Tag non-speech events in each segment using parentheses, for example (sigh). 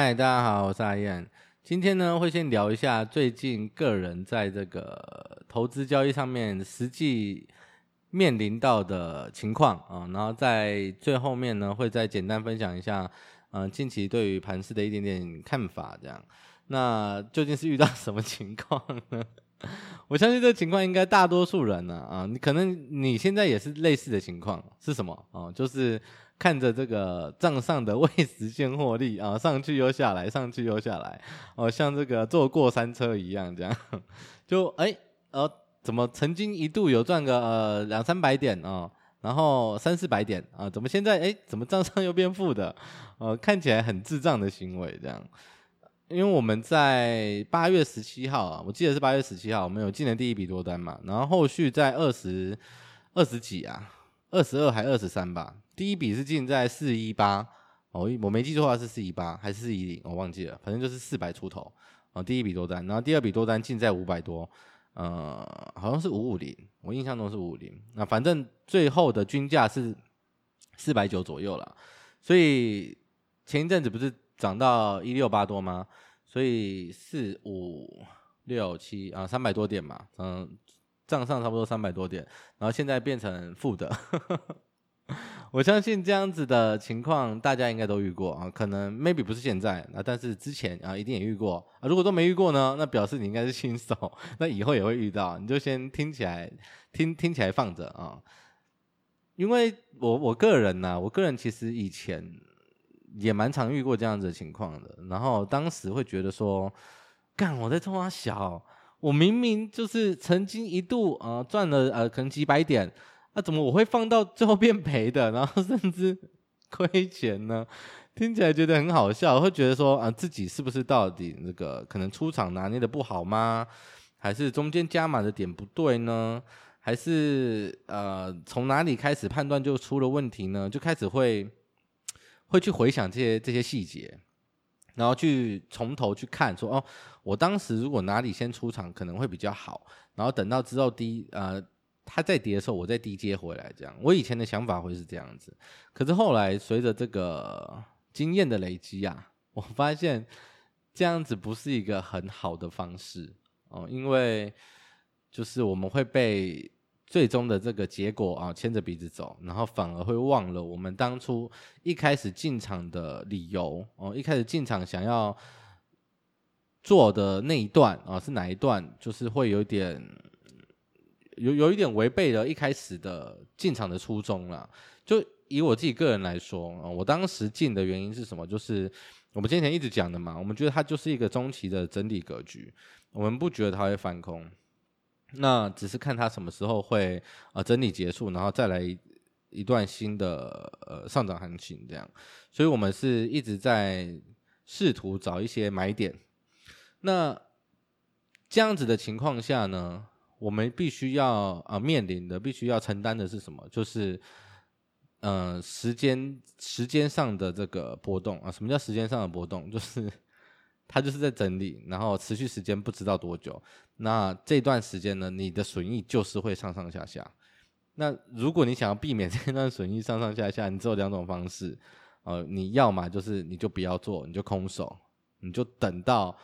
嗨，大家好，我是阿燕。今天呢，会先聊一下最近个人在这个投资交易上面实际面临到的情况啊，然后在最后面呢，会再简单分享一下，嗯，近期对于盘市的一点点看法。这样，那究竟是遇到什么情况呢？(laughs) 我相信这情况应该大多数人呢，啊，你可能你现在也是类似的情况，是什么？哦，就是看着这个账上的未实现获利啊，上去又下来，上去又下来，哦，像这个坐过山车一样，这样，(laughs) 就哎，呃，怎么曾经一度有赚个呃两三百点啊，然后三四百点啊，怎么现在哎，怎么账上又变负的？呃，看起来很智障的行为，这样。因为我们在八月十七号啊，我记得是八月十七号，我们有进了第一笔多单嘛，然后后续在二十二十几啊，二十二还二十三吧，第一笔是进在四一八，哦，我没记错的话是四一八还是四一零，我忘记了，反正就是四百出头，哦，第一笔多单，然后第二笔多单进在五百多，呃，好像是五五零，我印象中是五五零，那反正最后的均价是四百九左右了，所以前一阵子不是。涨到一六八多吗？所以四五六七啊，三百多点嘛，嗯，账上差不多三百多点，然后现在变成负的，(laughs) 我相信这样子的情况大家应该都遇过啊，可能 maybe 不是现在啊，但是之前啊一定也遇过啊。如果都没遇过呢，那表示你应该是新手，(laughs) 那以后也会遇到，你就先听起来听听起来放着啊，因为我我个人呢、啊，我个人其实以前。也蛮常遇过这样子的情况的，然后当时会觉得说，干我在冲三小，我明明就是曾经一度啊赚了呃可能几百点，那、怎么我会放到最后变赔的，然后甚至亏钱呢？听起来觉得很好笑，会觉得说啊自己是不是到底那个可能出场拿捏的不好吗？还是中间加码的点不对呢？还是呃从哪里开始判断就出了问题呢？就开始会。会去回想这些这些细节，然后去从头去看，说哦，我当时如果哪里先出场可能会比较好，然后等到之后低呃，它再跌的时候，我再低接回来这样。我以前的想法会是这样子，可是后来随着这个经验的累积啊，(laughs) 我发现这样子不是一个很好的方式哦，因为就是我们会被。最终的这个结果啊，牵着鼻子走，然后反而会忘了我们当初一开始进场的理由哦，一开始进场想要做的那一段啊，是哪一段？就是会有点有有一点违背了一开始的进场的初衷了。就以我自己个人来说啊，我当时进的原因是什么？就是我们之前一直讲的嘛，我们觉得它就是一个中期的整体格局，我们不觉得它会翻空。那只是看它什么时候会呃整理结束，然后再来一,段新的呃上涨行情这样，所以我们是一直在试图找一些买点。那这样子的情况下呢，我们必须要啊、面临的，必须要承担的是什么？就是呃时间时间上的这个波动啊。什么叫时间上的波动？就是。它就是在整理，然后持续时间不知道多久。那这段时间呢，你的损益就是会上上下下。那如果你想要避免这段损益上上下下，你只有两种方式，呃，你要么就是你就不要做，你就空手，你就等到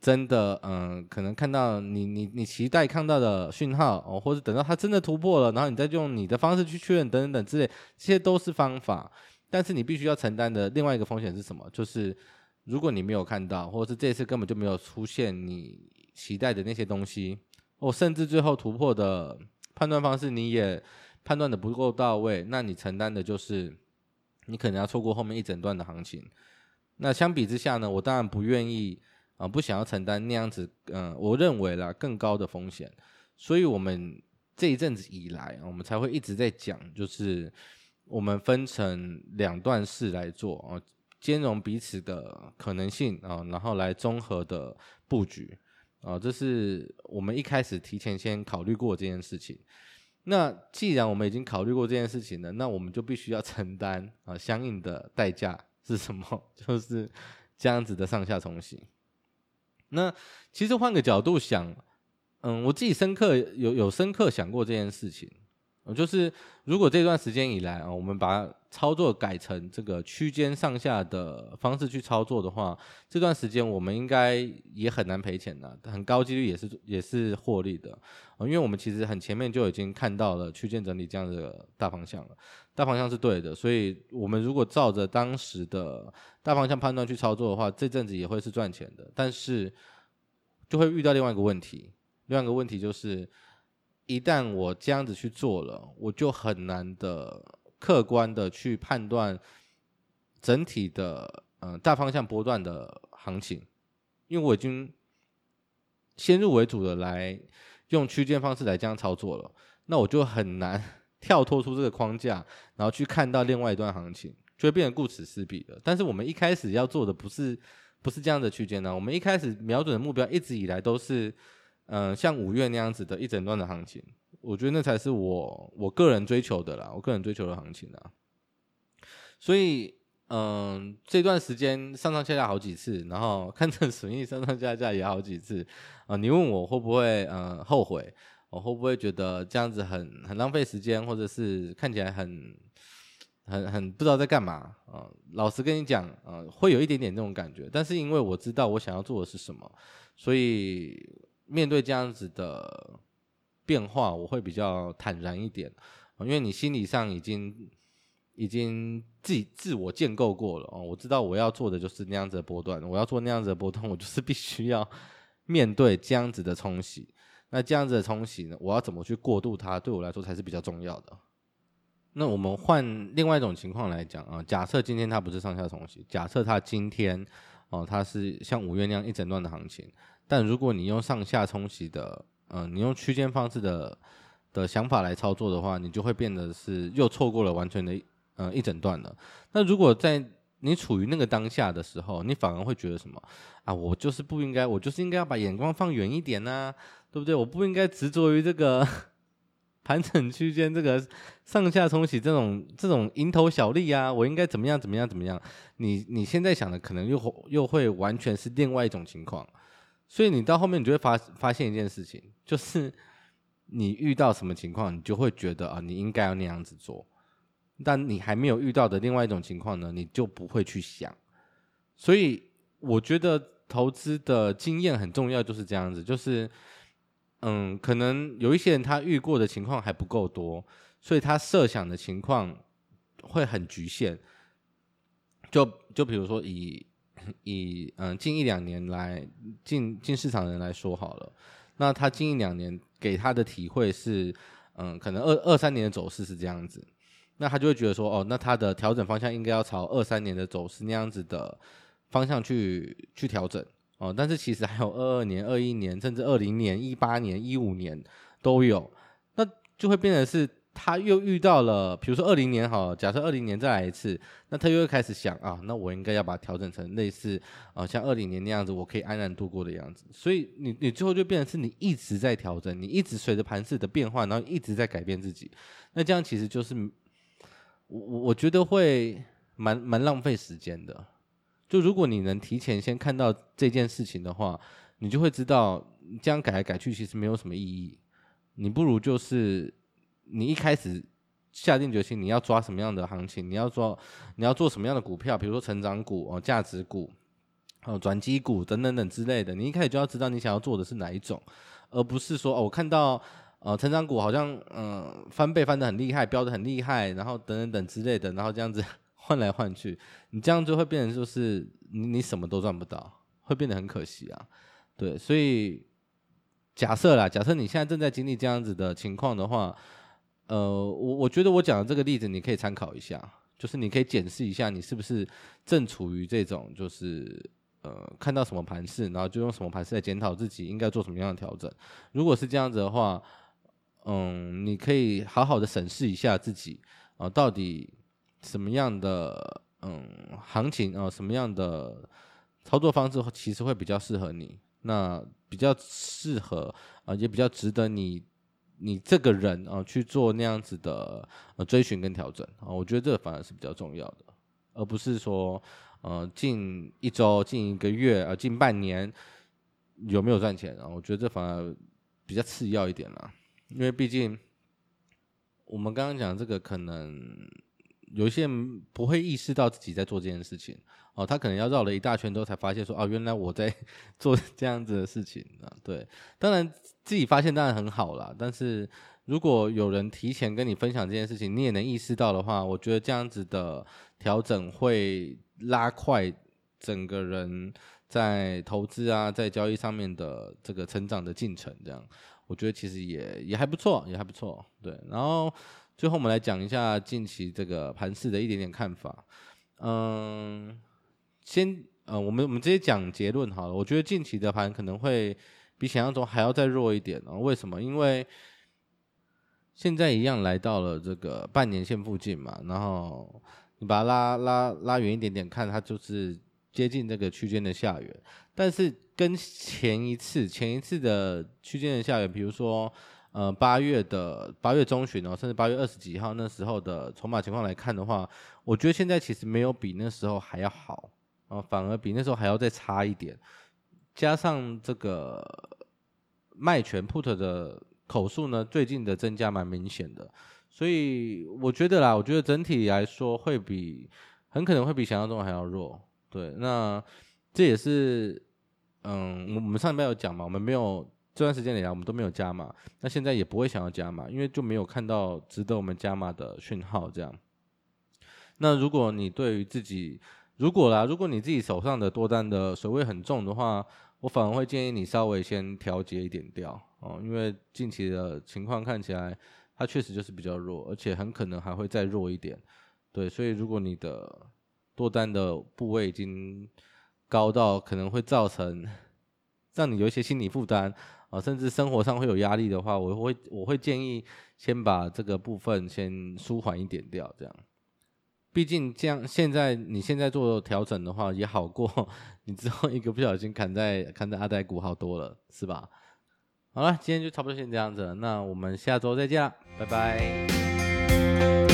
真的，嗯、可能看到你你你期待看到的讯号，或者等到它真的突破了，然后你再用你的方式去确认，等等等之类，这些都是方法。但是你必须要承担的另外一个风险是什么？就是。如果你没有看到，或者是这次根本就没有出现你期待的那些东西，或甚至最后突破的判断方式你也判断的不够到位，那你承担的就是你可能要错过后面一整段的行情。那相比之下呢，我当然不愿意啊、不想要承担那样子，嗯、我认为啦更高的风险。所以我们这一阵子以来，我们才会一直在讲，就是我们分成两段式来做啊。兼容彼此的可能性啊，然后来综合的布局啊，这是我们一开始提前先考虑过这件事情。那既然我们已经考虑过这件事情了，那我们就必须要承担啊相应的代价是什么？(laughs) 就是这样子的上下冲洗。那其实换个角度想，嗯，我自己深刻有有深刻想过这件事情，就是如果这段时间以来啊，我们把操作改成这个区间上下的方式去操作的话，这段时间我们应该也很难赔钱的，很高几率也是也是获利的，因为我们其实很前面就已经看到了区间整理这样的大方向了，大方向是对的，所以我们如果照着当时的大方向判断去操作的话，这阵子也会是赚钱的，但是就会遇到另外一个问题，另外一个问题就是。一旦我这样子去做了，我就很难的客观的去判断整体的嗯、大方向波段的行情，因为我已经先入为主的来用区间方式来这样操作了，那我就很难跳脱出这个框架，然后去看到另外一段行情，就会变得顾此失彼了。但是我们一开始要做的不是不是这样的区间呢，我们一开始瞄准的目标一直以来都是。嗯、像五月那样子的一整段的行情，我觉得那才是我我个人追求的啦，我个人追求的行情啦。所以，嗯、这段时间上上下下好几次，然后看着损益上上下下也好几次啊、你问我会不会呃后悔？我会不会觉得这样子很很浪费时间，或者是看起来很很很不知道在干嘛啊、老实跟你讲，呃，会有一点点这种感觉。但是因为我知道我想要做的是什么，所以。面对这样子的变化，我会比较坦然一点，因为你心理上已经已经自己自我建构过了哦。我知道我要做的就是那样子的波段，我要做那样子的波段，我就是必须要面对这样子的冲洗。那这样子的冲洗呢，我要怎么去过渡它，对我来说才是比较重要的。那我们换另外一种情况来讲啊，假设今天它不是上下冲洗，假设它今天哦，它是像五月那样一整段的行情。但如果你用上下冲洗的，嗯、你用区间方式的的想法来操作的话，你就会变得是又错过了完全的，呃，一整段了。那如果在你处于那个当下的时候，你反而会觉得什么啊？我就是不应该，我就是应该要把眼光放远一点呐、对不对？我不应该执着于这个 (laughs) 盘整区间，这个上下冲洗这种这种蝇头小利啊，我应该怎么样怎么样怎么样？你你现在想的可能又又会完全是另外一种情况。所以你到后面，你就会发发现一件事情，就是 (laughs) 你遇到什么情况，你就会觉得啊，你应该要那样子做。但你还没有遇到的另外一种情况呢，你就不会去想。所以我觉得投资的经验很重要，就是这样子。就是嗯，可能有一些人他遇过的情况还不够多，所以他设想的情况会很局限。就就比如说以。以嗯近一两年来进进市场的人来说好了，那他近一两年给他的体会是，嗯，可能二二三年的走势是这样子，那他就会觉得说，哦，那他的调整方向应该要朝二三年的走势那样子的方向去去调整。哦，但是其实还有二二年、二一年，甚至二零年、一八年、一五年都有，那就会变成是。他又遇到了，比如说二零年好，假设二零年再来一次，那他又会开始想啊，那我应该要把它调整成类似啊，像二零年那样子，我可以安然度过的样子。所以你你最后就变成是你一直在调整，你一直随着盘势的变化，然后一直在改变自己。那这样其实就是我我觉得会蛮蛮浪费时间的。就如果你能提前先看到这件事情的话，你就会知道这样改来改去其实没有什么意义。你不如就是。你一开始下定决心，你要抓什么样的行情？你要做，你要做什么样的股票？比如说成长股哦、价值股、哦转机股等等等之类的。你一开始就要知道你想要做的是哪一种，而不是说哦，我看到呃成长股好像嗯、翻倍翻得很厉害，飙得很厉害，然后等等等之类的，然后这样子 (laughs) 换来换去，你这样就会变成就是你你什么都赚不到，会变得很可惜啊。对，所以假设啦，假设你现在正在经历这样子的情况的话。呃，我我觉得我讲的这个例子你可以参考一下，就是你可以检视一下你是不是正处于这种，就是呃看到什么盘势，然后就用什么盘势来检讨自己应该做什么样的调整。如果是这样子的话，嗯，你可以好好的审视一下自己啊，呃，到底什么样的嗯行情啊，呃，什么样的操作方式其实会比较适合你，那比较适合啊，呃，也比较值得你。你这个人啊，去做那样子的呃追寻跟调整啊，我觉得这个反而是比较重要的，而不是说呃近一周、近一个月啊、近半年有没有赚钱啊？我觉得这反而比较次要一点了，因为毕竟我们刚刚讲这个，可能有一些人不会意识到自己在做这件事情哦，他可能要绕了一大圈之后才发现说，哦，原来我在做这样子的事情啊。对，当然自己发现当然很好啦，但是如果有人提前跟你分享这件事情，你也能意识到的话，我觉得这样子的调整会拉快整个人在投资啊，在交易上面的这个成长的进程，这样。我觉得其实也也还不错，也还不错，对。然后最后我们来讲一下近期这个盘势的一点点看法。嗯，先呃，我们我们直接讲结论好了。我觉得近期的盘可能会比想象中还要再弱一点啊。为什么？因为现在一样来到了这个半年线附近嘛，然后你把它拉拉拉远一点点看，它就是接近这个区间的下缘，但是。跟前一次前一次的区间的下缘，比如说，呃，八月的八月中旬哦，甚至八月二十几号那时候的筹码情况来看的话，我觉得现在其实没有比那时候还要好啊，反而比那时候还要再差一点。加上这个卖权 put 的口数呢，最近的增加蛮明显的，所以我觉得啦，我觉得整体来说会比很可能会比想象中还要弱。对，那这也是。嗯，我们上礼拜有讲嘛，我们没有这段时间以来，我们都没有加码，那现在也不会想要加码，因为就没有看到值得我们加码的讯号。这样，那如果你对于自己，如果啦，如果你自己手上的多单的水位很重的话，我反而会建议你稍微先调节一点掉哦，因为近期的情况看起来，它确实就是比较弱，而且很可能还会再弱一点。对，所以如果你的多单的部位已经高到可能会造成 (laughs) 让你有一些心理负担啊，甚至生活上会有压力的话，我会我会建议先把这个部分先舒缓一点掉，这样。毕竟这样现在你现在做调整的话，也好过你之后一个不小心砍在砍在阿呆股好多了，是吧？好了，今天就差不多先这样子，那我们下周再见了，拜拜。